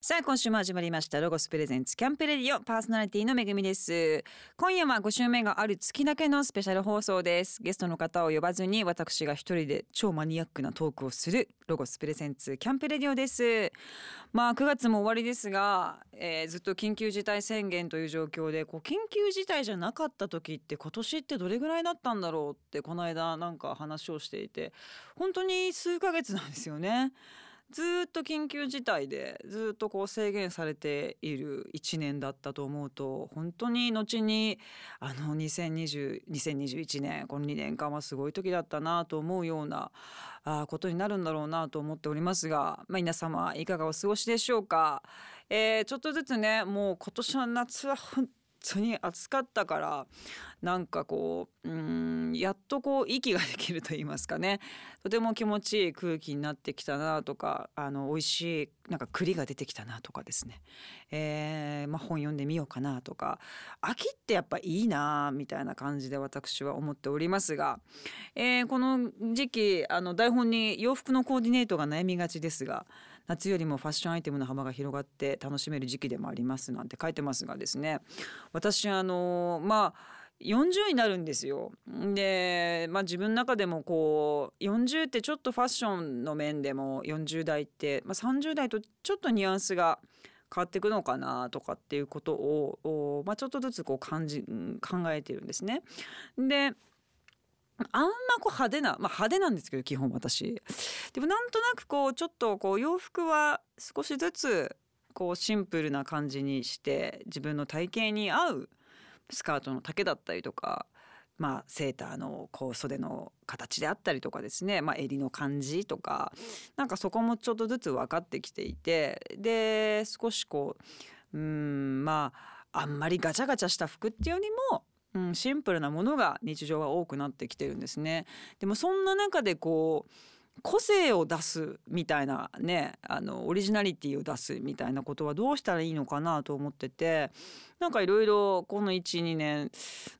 さあ今週も始まりましたロゴスプレゼンツキャンプレディオパーソナリティのめぐみです。今夜は5週目がある月だけのスペシャル放送です。ゲストの方を呼ばずに私が一人で超マニアックなトークをするロゴスプレゼンツキャンプレディオです。まあ9月も終わりですが、えーずっと緊急事態宣言という状況でこう緊急事態じゃなかった時って今年ってどれぐらいだったんだろうってこの間なんか話をしていて本当に数ヶ月なんですよね。ずっと緊急事態でずっとこう制限されている1年だったと思うと本当に後にあの2020 2021年この2年間はすごい時だったなと思うようなことになるんだろうなと思っておりますが、まあ、皆様いかがお過ごしでしょうか、えーちょっとずつねもう今年の夏は本当に暑かったからなんかこううんやっとこう息ができると言いますかね。とても気持ちいい空気になってきたなとかあの美味しいなんか栗が出てきたなとかですね、えーまあ、本読んでみようかなとか。秋ってやっぱいいなみたいな感じで私は思っておりますが、えーこの時期あの台本に洋服のコーディネートが悩みがちですが夏よりもファッションアイテムの幅が広がって楽しめる時期でもありますなんて書いてますがですね私あのまあ40になるんですよ。で、まあ、自分の中でもこう40ってちょっとファッションの面でも40代って、まあ、30代とちょっとニュアンスが変わっていくのかなとかっていうことを、まあ、ちょっとずつこう感じ考えてるんですね。であんまこう派手な、まあ、派手なんですけど基本私。でもなんとなくこうちょっとこう洋服は少しずつこうシンプルな感じにして自分の体型に合うスカートの丈だったりとか、まあ、セーターのこう袖の形であったりとかですね、まあ、襟の感じとかなんかそこもちょっとずつ分かってきていてで少しこううんまああんまりガチャガチャした服っていうよりも、うん、シンプルなものが日常は多くなってきてるんですね。でもそんな中でこう個性を出すみたいなねあのオリジナリティを出すみたいなことはどうしたらいいのかなと思っててなんかいろいろこの12年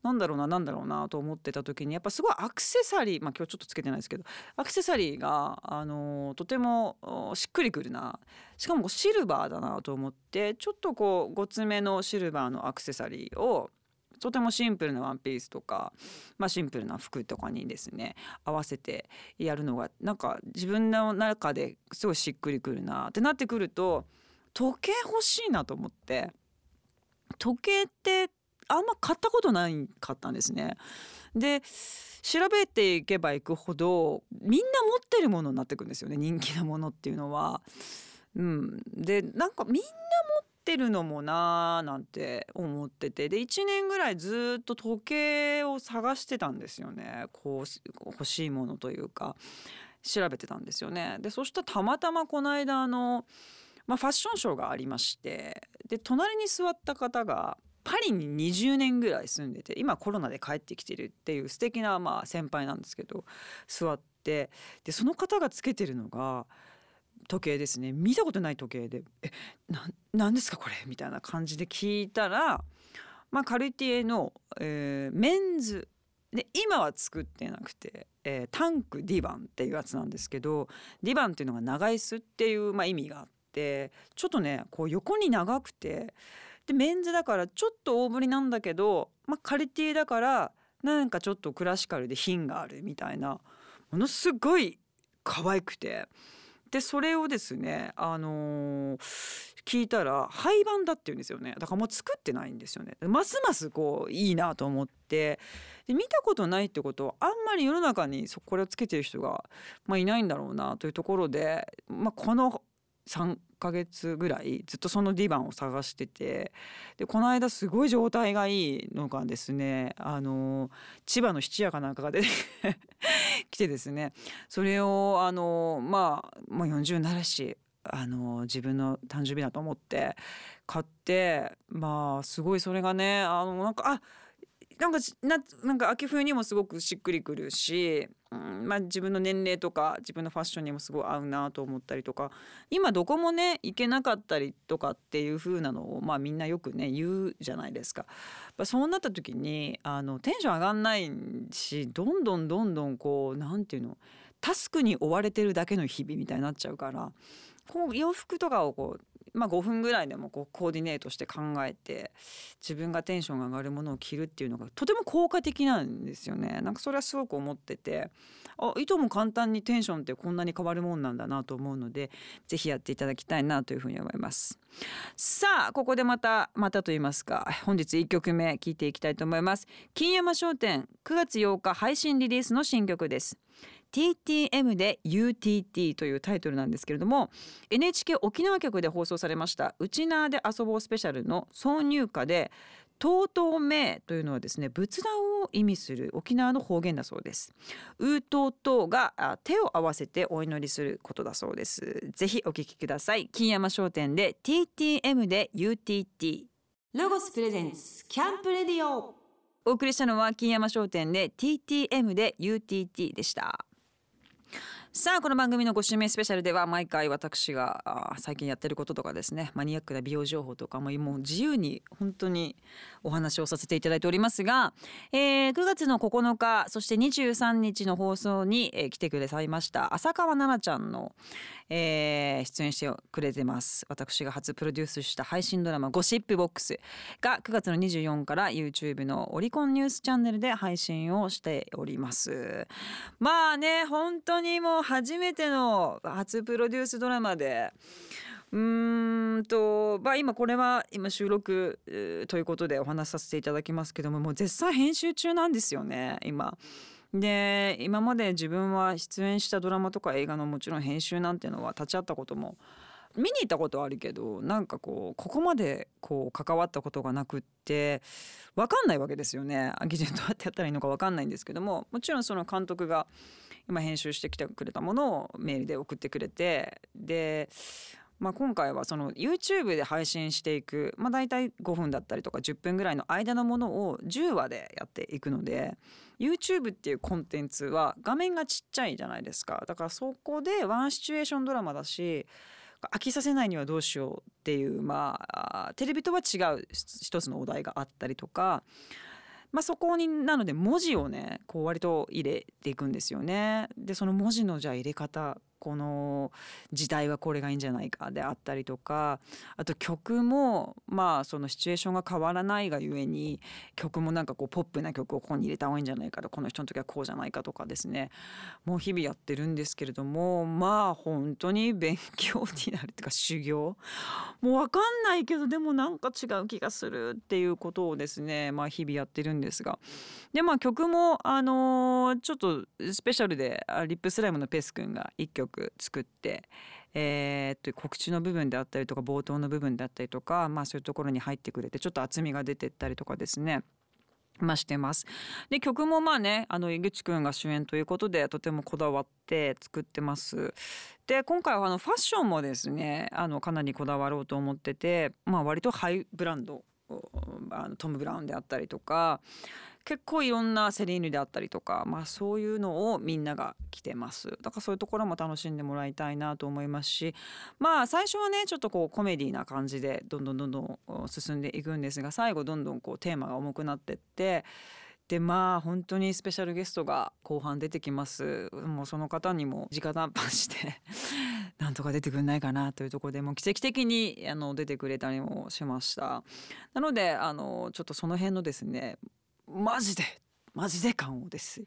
なんだろうななんだろうなと思ってた時にやっぱすごいアクセサリーまあ今日ちょっとつけてないですけどアクセサリーがあのとてもしっくりくるなしかもシルバーだなと思ってちょっとこうごつめのシルバーのアクセサリーをとてもシンプルなワンピースとか、まあ、シンプルな服とかにですね合わせてやるのがなんか自分の中ですごいしっくりくるなってなってくると時計欲しいなと思って時計ってあんま買ったことないかったんですね。で調べていけばいくほどみんな持ってるものになってくんですよね人気なものっていうのは。うん、でなんかみんな持ってるのもなーなんて思ってて。で1年ぐらいずっと時計を探してたんですよね。こう欲しいものというか。調べてたんですよね。でそしたらたまたまこの間あの、まあ、ファッションショーがありまして。で隣に座った方がパリに20年ぐらい住んでて今コロナで帰ってきてるっていう素敵なまあ先輩なんですけど座って。でその方がつけてるのが時計ですね見たことない時計で「えなんなんですかこれ?」みたいな感じで聞いたら、まあ、カルティエの、えーメンズで今は作ってなくて、えータンクディバンっていうやつなんですけどディバンっていうのが長椅子っていう、まあ、意味があってちょっとねこう横に長くてでメンズだからちょっと大ぶりなんだけど、まあ、カルティエだからなんかちょっとクラシカルで品があるみたいなものすごい可愛くてでそれをですねあのー聞いたら廃盤だって言うんですよね。だからもう作ってないんですよね。ますますこういいなと思って。で見たことないってことはあんまり世の中にこれをつけてる人が、まあ、いないんだろうなというところで、まあ、この3ヶ月ぐらいずっとそのディバンを探しててでこの間すごい状態がいいのがですねあの千葉の質屋かなんかが出て きてですね。それをあのまあもう40になるしあの自分の誕生日だと思って買ってまあすごいそれがねあのなんかあなんかななんか秋冬にもすごくしっくりくるし、うんまあ、自分の年齢とか自分のファッションにもすごい合うなと思ったりとか今どこもね行けなかったりとかっていう風なのを、まあ、みんなよくね言うじゃないですか。そうなった時にあのテンション上がんないしどんどんどんどんこうなんていうのタスクに追われてるだけの日々みたいになっちゃうからこう洋服とかをこうまあ、5分ぐらいでもこうコーディネートして考えて自分がテンションが上がるものを着るっていうのがとても効果的なんですよね。なんかそれはすごく思っててあいとも簡単にテンションってこんなに変わるもんなんだなと思うのでぜひやっていただきたいなというふうに思います。さあここでまたまたと言いますか本日1曲目聴いていきたいと思います。金山商店9月8日配信リリースの新曲です。TTM で UTT というタイトルなんですけれども NHK 沖縄局で放送されました「うちなーで遊ぼうスペシャル」の挿入歌で「とうとうめ」というのはですね仏壇を意味する沖縄の方言だそうです。うとうとが手を合わせてお祈りすることだそうです。ぜひお聞きください。金山商店で TTM で UTT ロゴスプレゼンスキャンプレディオお送りしたのは金山商店で TTM で UTT でした。さあこの番組のご指名スペシャルでは毎回私が最近やってることとかですねマニアックな美容情報とかももう自由に本当にお話をさせていただいておりますが、えー、9月の9日そして23日の放送に、えー、来てくださいました浅川奈々ちゃんの、えー、出演してくれてます。私が初プロデュースした配信ドラマ「ゴシップボックス」が9月の24から YouTube のオリコンニュースチャンネルで配信をしております。まあね本当にもう初めての初プロデュースドラマでうーんとまあ今これは今収録ということでお話しさせていただきますけどももう絶賛編集中なんですよね今。で今まで自分は出演したドラマとか映画のもちろん編集なんていうのは立ち会ったことも見に行ったことあるけどなんかこうここまでこう関わったことがなくって分かんないわけですよね。技術どうやってやったらいいのか分かんないんですけどももちろんその監督が今編集してきてくれたものをメールで送ってくれてでまあ、今回はその YouTube で配信していく、まあ、大体5分だったりとか10分ぐらいの間のものを10話でやっていくので YouTube っていうコンテンツは画面がちっちゃいじゃないですかだからそこでワンシチュエーションドラマだし飽きさせないにはどうしようっていうまあテレビとは違う一つのお題があったりとか。まあ、そこになので文字をねこう割と入れていくんですよね。でその文字のじゃあ入れ方この時代はこれがいいんじゃないかであったりとかあと曲もまあそのシチュエーションが変わらないがゆえに曲もなんかこうポップな曲をここに入れた方がいいんじゃないかとこの人の時はこうじゃないかとかですね。もう日々やってるんですけれどもまあ本当に勉強になるっていうか修行。もう分かんないけどでもなんか違う気がするっていうことをですねまあ日々やってるんですが。でまあ曲もあの、ちょっとスペシャルでリップスライムのペス君が1曲作って、えー、っと告知の部分であったりとか冒頭の部分であったりとか、まあ、そういうところに入ってくれてちょっと厚みが出てったりとかですね。まあ、してます。で曲もまあねあの井口くんが主演ということでとてもこだわって作ってます。で今回はあのファッションもですねあのかなりこだわろうと思ってて、まあ、割とハイブランドあのトム・ブラウンであったりとか結構いろんなセリーヌであったりとか、まあ、そういうのをみんなが着てます。だからそういうところも楽しんでもらいたいなと思いますしまあ最初はねちょっとこうコメディな感じでどんどんどんどん進んでいくんですが最後どんどんこうテーマが重くなってってでまあ本当にスペシャルゲストが後半出てきます。もうその方にも直談判して なんとか出てくんないかなというところでもう奇跡的にあの出てくれたりもしました。なのであのちょっとその辺のですねマジでマジで感応です。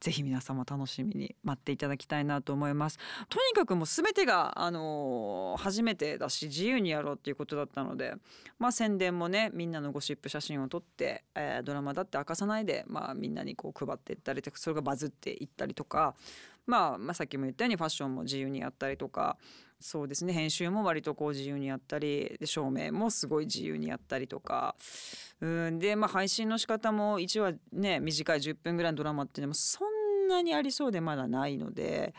ぜひ皆様楽しみに待っていただきたいなと思います。とにかくもう全てがあのー、初めてだし自由にやろうっていうことだったのでまあ宣伝もねみんなのゴシップ写真を撮って、えー、ドラマだって明かさないでまあみんなにこう配っていったりとかそれがバズっていったりとかまあ、まあ、さっきも言ったようにファッションも自由にやったりとかそうですね編集も割とこう自由にやったりで照明もすごい自由にやったりとかうんで、まあ、配信の仕方も1話ね短い10分ぐらいのドラマっていうのもそんなにありそうでまだないので。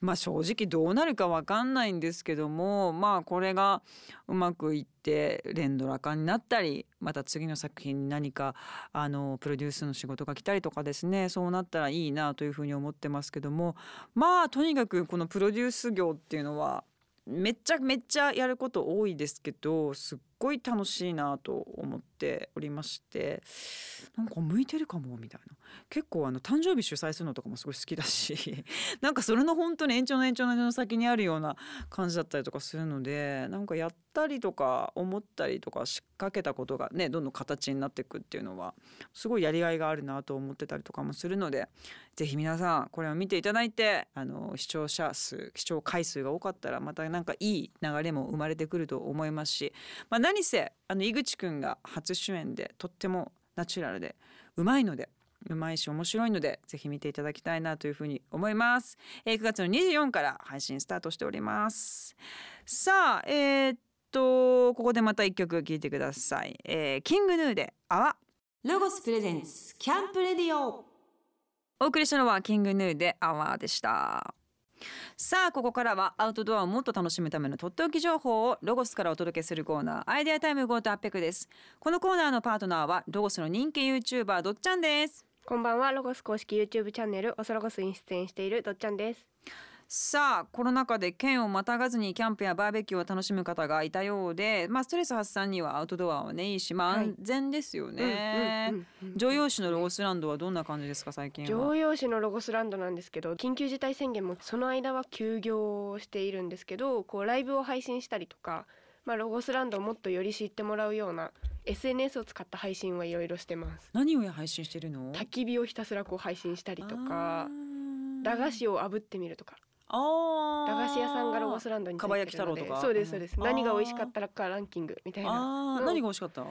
まあ正直どうなるか分かんないんですけどもまあこれがうまくいって連ドラ化になったりまた次の作品に何かあのプロデュースの仕事が来たりとかですねそうなったらいいなというふうに思ってますけどもまあとにかくこのプロデュース業っていうのはめっちゃめっちゃやること多いですけどすっごい楽しいなと思っておりましてなんか向いてるかもみたいな。結構あの誕生日主催するのとかもすごい好きだし なんかそれの本当に延長の延長の先にあるような感じだったりとかするのでなんかやったりとか思ったりとか仕掛けたことがねどんどん形になっていくっていうのはすごいやりがいがあるなと思ってたりとかもするのでぜひ皆さんこれを見ていただいてあの視聴者数視聴回数が多かったらまたなんかいい流れも生まれてくると思いますし、まあ、何せあの井口くんが初主演でとってもナチュラルでうまいのでうまいし面白いのでぜひ見ていただきたいなというふうに思います、えー、9月の24から配信スタートしております。さあえー、っとここでまた一曲聴いてください、えー、キングヌーで泡。ロゴスプレゼンツキャンプレディオ。お送りしたのは King Gnu で泡でした。さあここからはアウトドアをもっと楽しむためのとっておき情報をロゴスからお届けするコーナーアイデアタイムゴート800です。このコーナーのパートナーはロゴスの人気 YouTuber どっちゃんですこんばんは。ロゴス公式 YouTube チャンネルおそロゴスに出演しているどっちゃんです。さあコロナ禍で県をまたがずにキャンプやバーベキューを楽しむ方がいたようで、まあ、ストレス発散にはアウトドアはねいいし、まあ、安全ですよね。常用市のロゴスランドはどんな感じですか最近常用市のロゴスランドなんですけど緊急事態宣言もその間は休業しているんですけどこうライブを配信したりとか、まあ、ロゴスランドをもっとより知ってもらうような SNS を使った配信はいろいろしてます。何を配信してるの？焚き火をひたすらこう配信したりとか駄菓子を炙ってみるとか。あ駄菓子屋さんがロゴスランドにかば焼き太郎とか？そうですそうです、何が美味しかったらかランキングみたいな。何が美味しかった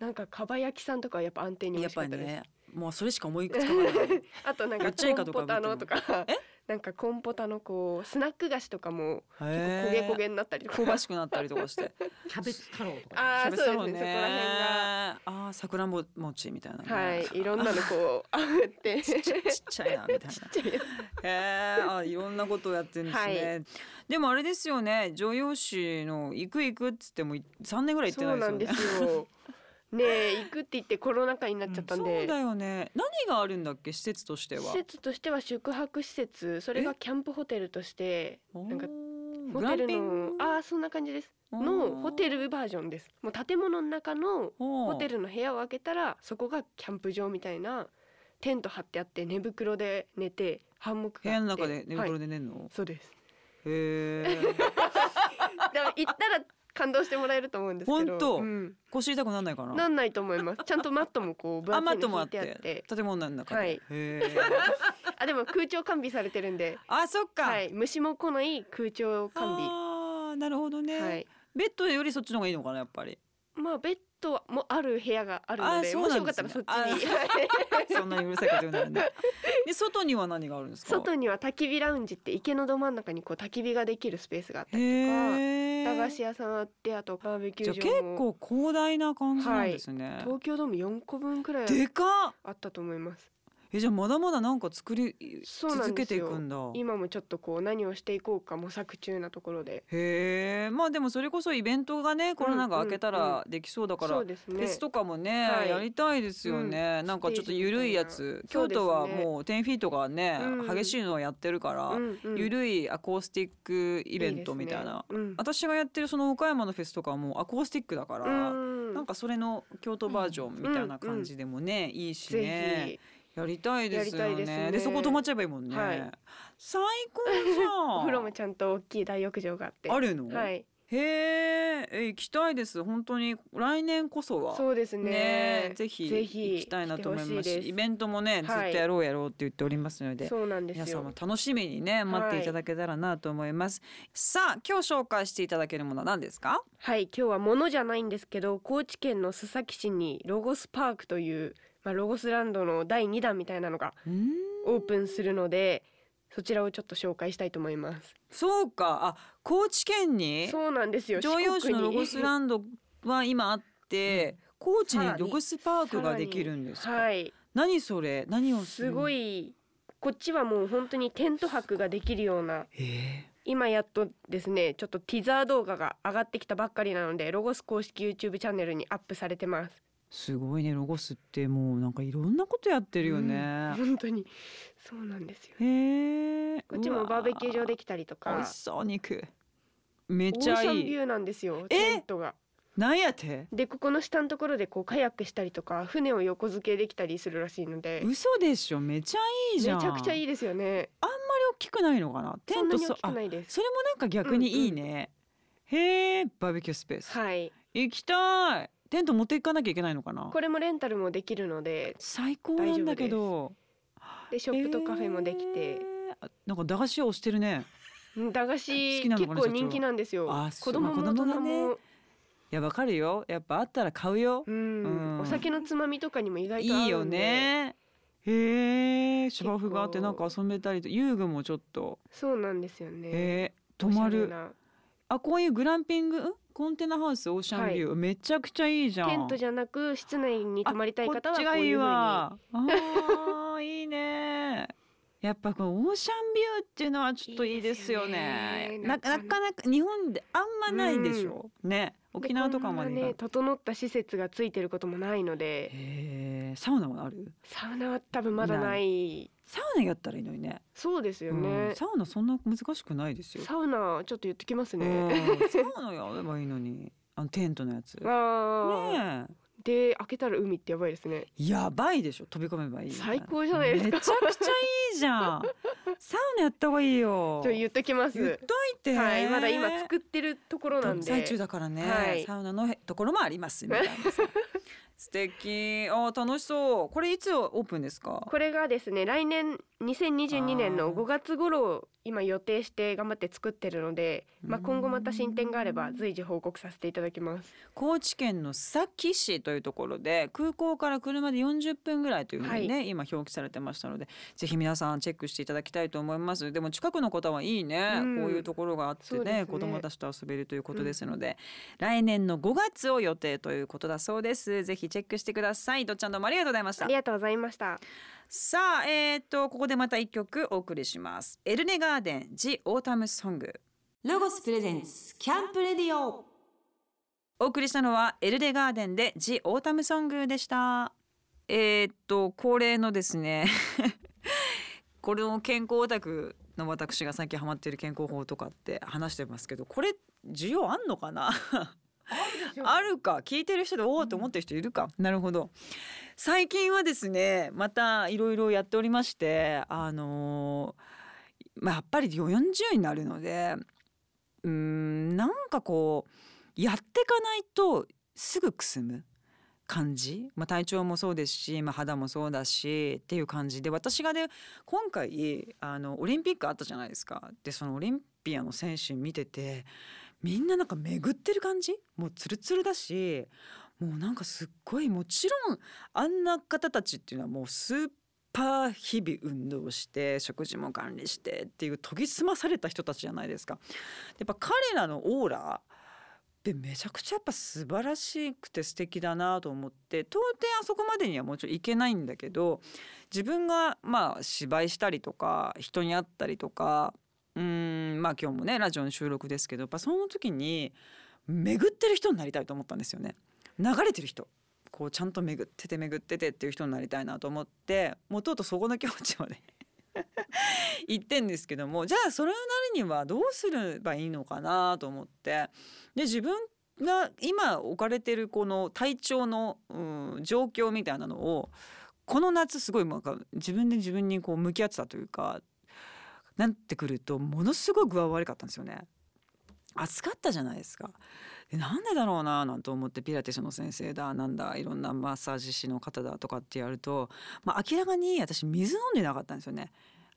なんかかば焼きさんとかやっぱ安定に美味しかった？です、ね、もうそれしか思いつかないあとなんかコンポタのとかなんかコンポタのこうスナック菓子とかも結構焦げ焦げになったりとか。香ばしくなったりとかしてキャベツ太郎とかああそうですねそこら辺が。ああさくらんぼ餅みたいな、はいいろんなのこうあふって。ちっちゃいなみたいな。へえあいろんなことをやってるんですね、はい、でもあれですよね常用市の行く行くっつっても三年ぐらい行ってないですよね。そうなんですよね行くって言ってコロナ禍になっちゃったんで、うん、そうだよね。何があるんだっけ？施設としては。施設としては宿泊施設。それがキャンプホテルとしてなんかホテルのああそんな感じです。のホテルバージョンです。もう建物の中のホテルの部屋を開けたらそこがキャンプ場みたいなテント張ってあって寝袋で寝てハンモック部屋の中で寝袋で寝るの、はい、そうです。へえ でも行ったら感動してもらえると思うんですけど。本当、うん、腰痛くなんないかな？なんないと思います。ちゃんとマットもこう分厚いに引いてあって。建物の中で、はい、あでも空調完備されてるんで。あそっか、はい、虫も来ない空調完備。あなるほどね、はい、ベッドよりそっちの方がいいのかなやっぱり。まあベッドもある部屋があるので、ね、もしよかったらそっちに。そんなにうるさいこと言うならね。で外には何があるんですか？外には焚き火ラウンジって池のど真ん中にこう焚き火ができるスペースがあったりとか駄菓子屋さんあってあとバーベキュー場結構広大な感じなんですね、はい、東京ドーム4個分くらいでかあったと思いますえじゃあまだまだなんか作り続けていくんだ。今もちょっとこう何をしていこうか模索中なところで。へえ。まあでもそれこそイベントがねコロナが明けたらできそうだから、うんうんうん、フェスとかもね、はい、やりたいですよね、うん、なんかちょっとゆるいやつ。京都はもう10フィートがね、うん、激しいのをやってるから、うんうん、ゆるいアコースティックイベントみたいな、ね。うん、私がやってるその岡山のフェスとかはもうアコースティックだから、うん、なんかそれの京都バージョンみたいな感じでもね、いいしね。やりたいですよね。で、ね、そこ泊まっちゃえばいいもんね。はい、最高じゃん。お風呂もちゃんと大きい大浴場があって。あるの？はい。へえ、行きたいです。本当に来年こそは。そうですね。ねぜひぜひ行きたいなと思いますし、イベントもね、ずっとやろうやろうって言っておりますので、そうなんです皆さんも楽しみにね待っていただけたらなと思います。はい、さあ、今日紹介していただけるものは何ですか？はい、今日はものじゃないんですけど、高知県の須崎市にロゴスパークというまあ、ロゴスランドの第2弾みたいなのがオープンするのでそちらをちょっと紹介したいと思います。そうか。あ高知県に？そうなんですよ。常用市のロゴスランドは今あって、うん、高知にロゴスパークができるんですか？はい。何それ？何をすごいこっちはもう本当にテント泊ができるような今やっとですねちょっとティザー動画が上がってきたばっかりなのでロゴス公式 YouTube チャンネルにアップされてますすごいねロゴスってもうなんかいろんなことやってるよね、うん、本当に。そうなんですよへえこっちもバー。ベキュー。場できたりとか美味しそう肉めっちゃいい。ビューなんですよテントが。なんやって？でここの下のところでこうカヤックしたりとか船を横付けできたりするらしいので。嘘でしょ。めちゃいいじゃん。めちゃくちゃいいですよね。あんまり大きくないのかな？テそんなに大ントそあきくないです。それもなんか逆にいいね、へえバーベキュースペース、はい。行きたいテント持っていかなきゃいけないのかな？これもレンタルもできるので最高なんだけど。でショップとカフェもできて、えーあなんか駄菓子屋押してるね。うん駄菓子結構人気なんですよ。子供も大人まあ子供がね。も、いやわかるよ。やっぱあったら買うよ。うん。うん。お酒のつまみとかにも意外といいよね。へえ芝生があってなん構か遊べたりと遊具もちょっと。そうなんですよね。えー、泊まる。あこういうグランピング？んコンテナハウスオーシャンビュー、めちゃくちゃいいじゃん。テントじゃなく室内に泊まりたい方はこういいいう風にわ。あーいいね。やっぱこのオーシャンビューっていうのはちょっといいですよね。いいよね。ななかなか日本であんまないでしょ、ね。沖縄とかまでね整った施設がついてることもないので。サウナはある？サウナは多分まだないサウナやったらいいのにね。そうですようん。ね、サウナそんな難しくないですよ。サウナちょっと言ってきますね、うん。サウナやればいいのに。あのテントのやつ。ねえ。で開けたら海ってやばいですね。やばいでしょ。飛び込めばいい。最高じゃないですか。めちゃくちゃいいじゃん。サウナやった方がいいよ。ちょ言っときます。言っといて。はいまだ今作ってるところなんで。最中だからね、はい。サウナのところもあります。みたいなさ素敵。あ楽しそう。これいつオープンですか？これがですね来年2022年のあー。5月頃今予定して頑張って作ってるので、まあ、今後また進展があれば随時報告させていただきます。高知県の須崎市というところで空港から車で40分ぐらいというふうにね、今表記されてましたのでぜひ皆さんチェックしていただきたいと思います。でも近くの方はいいね、うん。こういうところがあってねね。子供たちと遊べるということですので、来年の5月を予定ということだそうです。ぜひチェックしてください。どっちゃんどうもありがとうございました。ありがとうございました。さあえー、とここでまた一曲お送りします。エルネガーデン The Autumn Song ロゴスプレゼンツキャンプレディオ。お送りしたのはエルレガーデンで The Autumn Song でした。えー、っと恒例のですね これの健康オタクの私が最近ハマっている健康法とかって話してますけどこれ需要あんのかな？あるか。聞いてる人でおおと思ってる人いるか、なるほど。最近はですねまたいろいろやっておりましてあのーまあ、やっぱり40になるのでうーんなんかこうやっていかないとすぐくすむ感じ、まあ、体調もそうですし、まあ、肌もそうだしっていう感じで私がね今回あのオリンピックあったじゃないですか。でそのオリンピアの選手見ててみんななんか巡ってる感じ？もうツルツルだしもうなんかすっごいもちろんあんな方たちっていうのはもうスーパー日々運動して食事も管理してっていう研ぎ澄まされた人たちじゃないですか。やっぱ彼らのオーラでめちゃくちゃやっぱ素晴らしくて素敵だなと思って到底あそこまでにはもちろんいけないんだけど自分がまあ芝居したりとか人に会ったりとかうんまあ今日もねラジオの収録ですけどやっぱその時に巡ってる人になりたいと思ったんですよね。流れてる人こうちゃんと巡ってて巡っててっていう人になりたいなと思ってもうとうとうそこの気持ちまで 言ってんですけどもじゃあそれなるにはどうすればいいのかなと思ってで自分が今置かれてるこの体調の、うん、状況みたいなのをこの夏すごいなんか自分で自分にこう向き合ってたというかなってくるとものすごい具合悪かったんですよね。暑かったじゃないですか。でなんでだろうななんて思ってピラティスの先生だなんだいろんなマッサージ師の方だとかってやると、まあ、明らかに私水飲んでなかったんですよね。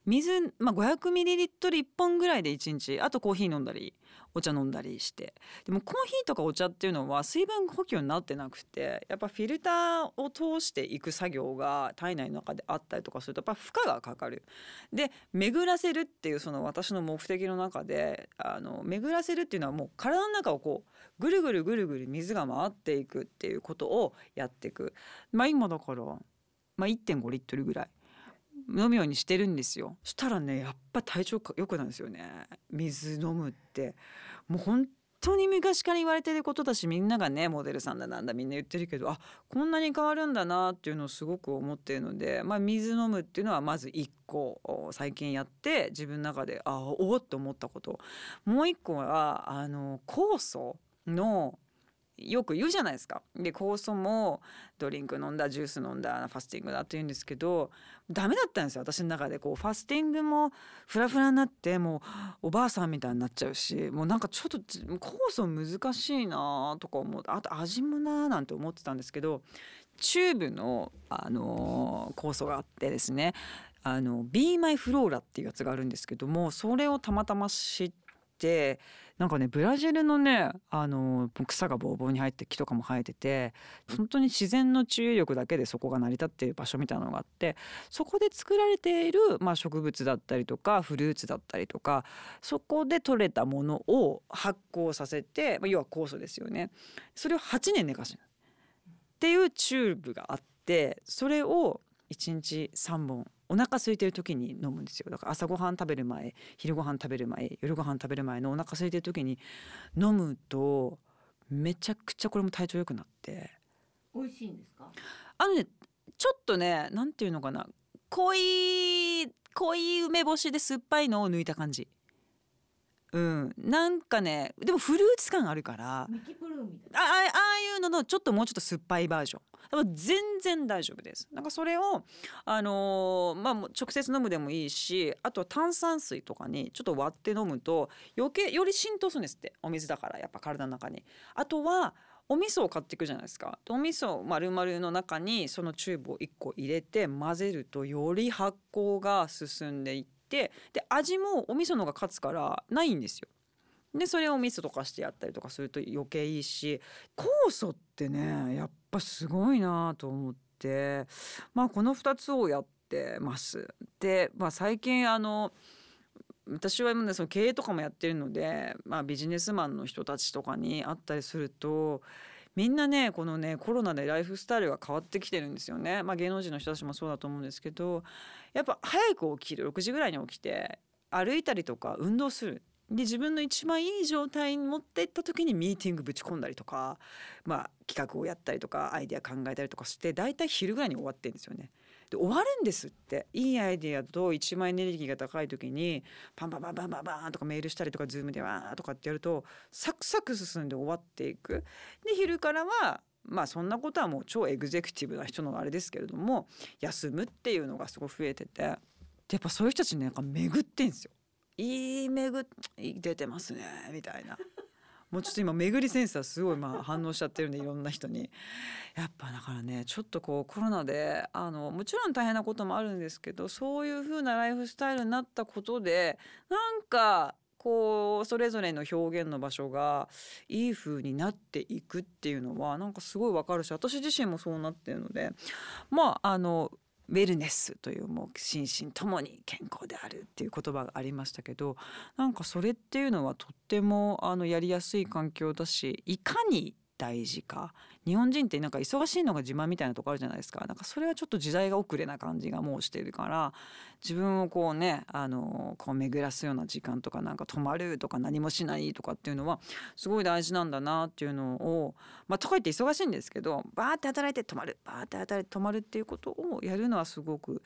水、まあ、500ミリリットル1本ぐらいで1日あとコーヒー飲んだりお茶飲んだりしてでもコーヒーとかお茶っていうのは水分補給になってなくてやっぱフィルターを通していく作業が体内の中であったりとかするとやっぱ負荷がかかる。で巡らせるっていうその私の目的の中であの巡らせるっていうのはもう体の中をこうぐるぐるぐるぐる水が回っていくっていうことをやっていく。まあ今だから、まあ、1.5リットルぐらい飲むようにしてるんですよ。したらねやっぱ体調良くなるんですよね。水飲むって。もう本当に昔から言われてることだしみんながねモデルさんだなんだみんな言ってるけどあこんなに変わるんだなっていうのをすごく思ってるので、まあ、水飲むっていうのはまず1個最近やって自分の中であおおって思ったこと。もう1個はあの酵素のよく言うじゃないですか。で酵素もドリンク飲んだジュース飲んだファスティングだって言うんですけどダメだったんですよ。私の中でこうファスティングもフラフラになってもうおばあさんみたいになっちゃうしもうなんかちょっと酵素難しいなとか思う。あと味もななんて思ってたんですけどチューブの、あの、酵素があってですね。あの Be My Flora っていうやつがあるんですけどもそれをたまたま知ってなんかねブラジルのねあの草がぼうぼうに生えて木とかも生えてて本当に自然の治癒力だけでそこが成り立っている場所みたいなのがあってそこで作られている、まあ、植物だったりとかフルーツだったりとかそこで採れたものを発酵させて、まあ、要は酵素ですよね。それを8年寝かすっていうチューブがあってそれを1日3本お腹空いてる時に飲むんですよ。だから朝ごはん食べる前昼ごはん食べる前夜ごはん食べる前のお腹空いてる時に飲むとめちゃくちゃこれも体調良くなって。美味しいんですか？あのねちょっとねなんていうのかな。濃い濃い梅干しで酸っぱいのを抜いた感じうん、なんかねでもフルーツ感あるから。あああいうののちょっともうちょっと酸っぱいバージョン。全然大丈夫です。なんかそれをあのー、まあ直接飲むでもいいしあとは炭酸水とかにちょっと割って飲むと余計より浸透するんですってお水だからやっぱ体の中に。あとはお味噌を買っていくじゃないですか。お味噌丸々の中にそのチューブを1個入れて混ぜるとより発酵が進んでいってで味もお味噌のが勝つからないんですよでそれをミスとかしてやったりとかすると余計いいし酵素ってねやっぱすごいなと思ってまあこの2つをやってます。で、まあ、最近あの私は、ね、その経営とかもやってるので、まあ、ビジネスマンの人たちとかに会ったりするとみんなねこのねコロナでライフスタイルが変わってきてるんですよね、まあ、芸能人の人たちもそうだと思うんですけどやっぱ早く起きる6時ぐらいに起きて歩いたりとか運動するで自分の一番いい状態に持っていった時にミーティングぶち込んだりとか、まあ、企画をやったりとかアイデア考えたりとかして大体昼ぐらいに終わってるんですよね。で終わるんですっていいアイデアと一番エネルギーが高い時にパンパンパンパンパンパンとかメールしたりとかズームでわーとかってやるとサクサク進んで終わっていく。で昼からはまあそんなことはもう超エグゼクティブな人のあれですけれども休むっていうのがすごい増えててでやっぱそういう人たちねなんか巡ってんですよ。いい巡出てますねみたいな。もうちょっと今巡りセンサーすごいまあ反応しちゃってるんでいろんな人に。やっぱだからねちょっとこうコロナであのもちろん大変なこともあるんですけどそういう風なライフスタイルになったことでなんかこうそれぞれの表現の場所がいい風になっていくっていうのはなんかすごいわかるし私自身もそうなってるので。まああのウェルネスというもう心身ともに健康であるっていう言葉がありましたけどなんかそれっていうのはとってもあのやりやすい環境だしいかに大事か日本人ってなんか忙しいのが自慢みたいなとこあるじゃないですか。なんかそれはちょっと時代が遅れな感じがもうしてるから自分をこうねあのこう巡らすような時間とかなんか泊まるとか何もしないとかっていうのはすごい大事なんだなっていうのをまあとか言って忙しいんですけどバーって働いて泊まるバーって働いて泊まるっていうことをやるのはすごく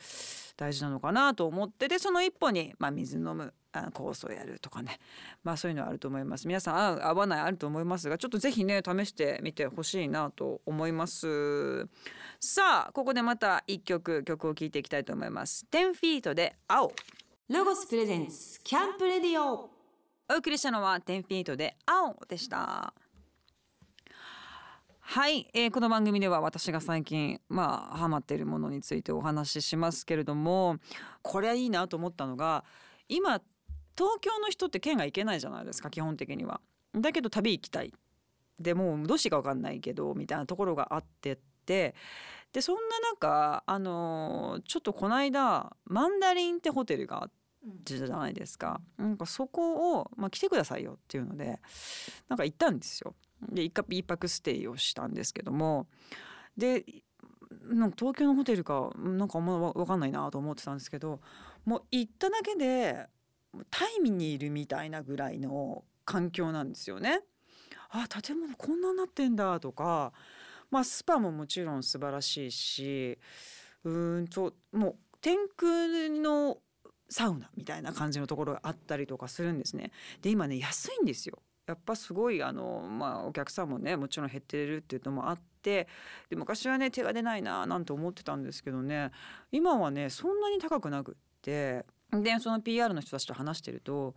大事なのかなと思ってでその一歩に、まあ、水飲むあ酵素をやるとかね。まあそういうのはあると思います。皆さん合う合わないあると思いますがちょっとぜひね試してみてほしいなと思います。さあここでまた一曲曲を聴いていきたいと思います。10フィートで青。ロゴスプレゼンツキャンプレディオ。お送りしたのは10フィートで青でした。はい、えー、この番組では私が最近まあハマっているものについてお話ししますけれどもこれはいいなと思ったのが今東京の人って県が行けないじゃないですか基本的には。だけど旅行きたいでもうどうしてか分かんないけどみたいなところがあってってでそんな中あのちょっとこの間マンダリンってホテルがあってじゃないですか、なんかそこを、まあ、来てくださいよっていうのでなんか行ったんですよ。で一泊ステイをしたんですけどもでなんか東京のホテルかなんかあんま分かんないなと思ってたんですけどもう行っただけでタイミにいるみたいなぐらいの環境なんですよね。あ建物こんなになってんだとか、まあ、スパももちろん素晴らしいし。うんともう天空のサウナみたいな感じのところがあったりとかするんですね。で今ね安いんですよ。やっぱすごいあの、まあ、お客さんもねもちろん減ってるっていうのもあって。で昔はね手が出ないななんて思ってたんですけどね。今はねそんなに高くなくって。でその PR の人たちと話してると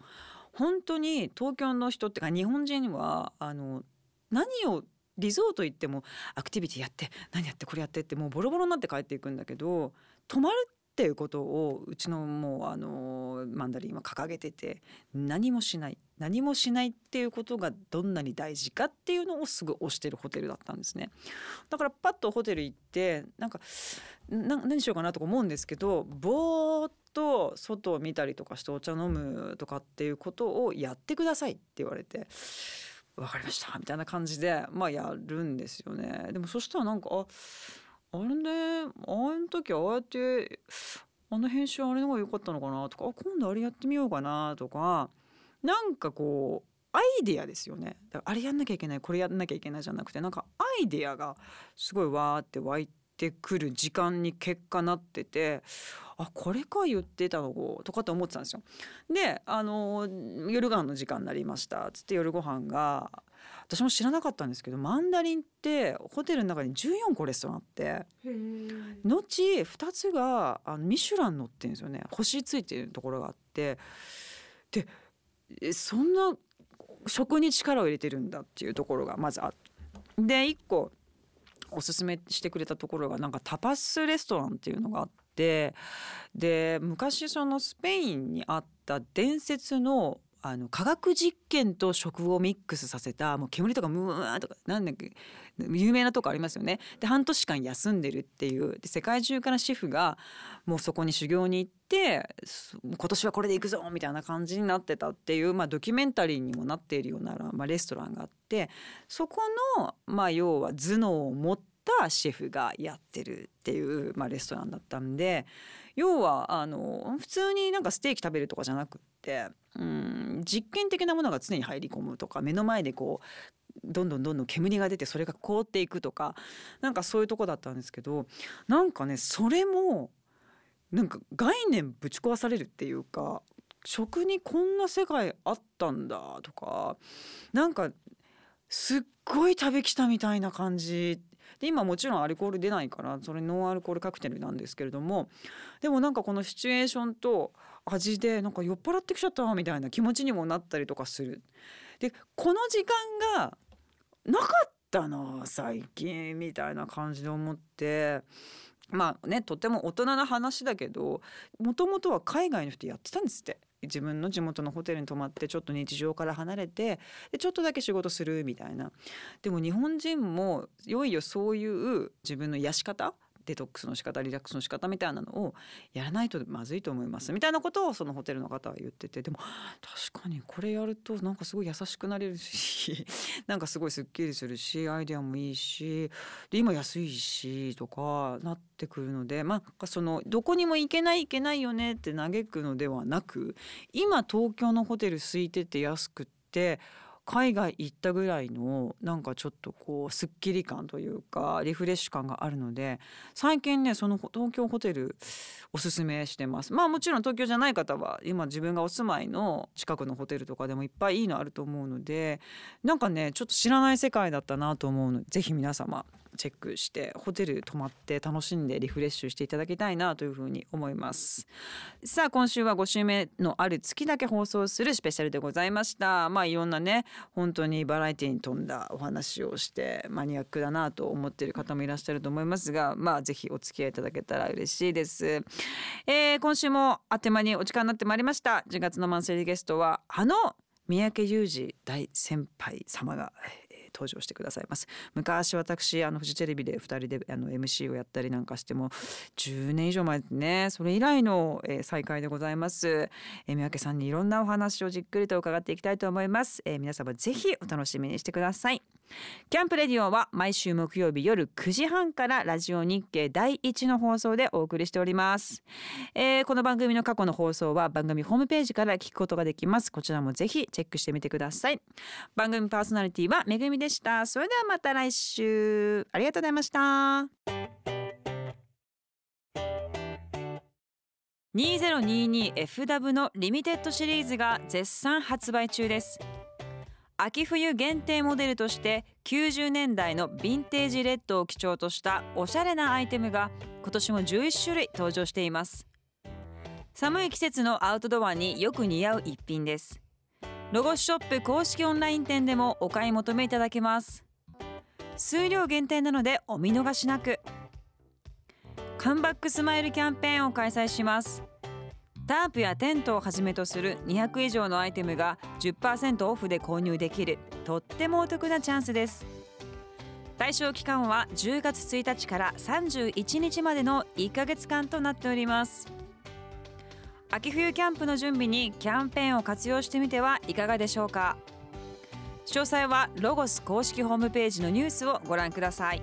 本当に東京の人ってか日本人はあの何をリゾート行ってもアクティビティやって何やってこれやってってもうボロボロになって帰っていくんだけど泊まるっていうことをうちのもうあのマンダリンは掲げてて何もしない何もしないっていうことがどんなに大事かっていうのをすぐ推してるホテルだったんですね。だからパッとホテル行ってなんか何しようかなとか思うんですけどぼと外を見たりとかしてお茶飲むとかっていうことをやってくださいって言われて。分かりましたみたいな感じでまあやるんですよねでもそしたらなんかああれねあの時ああやってあの編集あれの方が良かったのかなとかあ今度あれやってみようかなとかなんかこうアイデアですよねだからあれやんなきゃいけないこれやんなきゃいけないじゃなくてなんかアイデアがすごいわーって湧いてくる時間に結果なっててあこれか言ってたの？とかって思ってたんですよ。であの夜ご飯の時間になりました。つって夜ご飯が私も知らなかったんですけどマンダリンってホテルの中に14個レストランあって後2つがあのミシュラン乗ってるんですよね。星ついてるところがあって。でそんな食に力を入れてるんだっていうところがまずあってで1個おすすめしてくれたところがなんかタパスレストランっていうのがあってで昔そのスペインにあった伝説のあの科学実験と食をミックスさせたもう煙とかムーンとかなんだっけ有名なとこありますよね。で半年間休んでるっていうで世界中からシェフがもうそこに修行に行って今年はこれで行くぞみたいな感じになってたっていう、まあ、ドキュメンタリーにもなっているような、まあ、レストランがあってそこの、まあ、要は頭脳を持ってたシェフがやってるっていう、まあ、レストランだったんで要はあの普通になんかステーキ食べるとかじゃなくってうん実験的なものが常に入り込むとか目の前でこうどんどんどんどん煙が出てそれが凍っていくとかなんかそういうとこだったんですけどなんかねそれもなんか概念ぶち壊されるっていうか食にこんな世界あったんだとかなんかすっごい食べきたみたいな感じで今もちろんアルコール出ないからそれノンアルコールカクテルなんですけれどもでもなんかこのシチュエーションと味でなんか酔っ払ってきちゃったみたいな気持ちにもなったりとかする。でこの時間がなかったな最近みたいな感じで思ってまあねとても大人な話だけどもともとは海外の人やってたんですって自分の地元のホテルに泊まってちょっと日常から離れてでちょっとだけ仕事するみたいな。でも日本人もいよいよそういう自分の癒し方デトックスの仕方リラックスの仕方みたいなのをやらないとまずいと思います。みたいなことをそのホテルの方は言っててでも確かにこれやるとなんかすごい優しくなれるし なんかすごいすっきりするしアイデアもいいしで今安いしとかなってくるのでまあそのどこにも行けない行けないよねって嘆くのではなく今東京のホテル空いてて安くって海外行ったぐらいのなんかちょっとこうすっきり感というかリフレッシュ感があるので最近ねその東京ホテルおすすめしてます。まあもちろん東京じゃない方は今自分がお住まいの近くのホテルとかでもいっぱいいいのあると思うのでなんかねちょっと知らない世界だったなと思うので是非皆様。チェックしてホテル泊まって楽しんでリフレッシュしていただきたいなというふうに思います。さあ今週は5週目のある月だけ放送するスペシャルでございました。まあいろんなね本当にバラエティに富んだお話をしてマニアックだなと思っている方もいらっしゃると思いますがまあぜひお付き合いいただけたら嬉しいです、えー、今週もあっという間にお時間になってまいりました。10月のマンスリーゲストはあの三宅裕二大先輩様が登場してくださいます。昔私あのフジテレビで2人であの MC をやったりなんかしても10年以上前ですね。それ以来の、えー、再会でございます、えー、三宅さんにいろんなお話をじっくりと伺っていきたいと思います、えー、皆様ぜひお楽しみにしてください。キャンプレディオは毎週木曜日夜9時半からラジオ日経第一の放送でお送りしております、えー、この番組の過去の放送は番組ホームページから聞くことができます。こちらもぜひチェックしてみてください。番組パーソナリティはめぐみでした。それではまた来週。ありがとうございました。2022 FW のリミテッドシリーズが絶賛発売中です。秋冬限定モデルとして90年代のヴィンテージレッドを基調としたおしゃれなアイテムが今年も11種類登場しています。寒い季節のアウトドアによく似合う一品です。ロゴスショップ公式オンライン店でもお買い求めいただけます。数量限定なのでお見逃しなく。カンバックスマイルキャンペーンを開催します。タープやテントをはじめとする200以上のアイテムが10%オフで購入できる。とってもお得なチャンスです。対象期間は10月1日から31日までの1ヶ月間となっております。秋冬キャンプの準備にキャンペーンを活用してみてはいかがでしょうか。詳細はロゴス公式ホームページのニュースをご覧ください。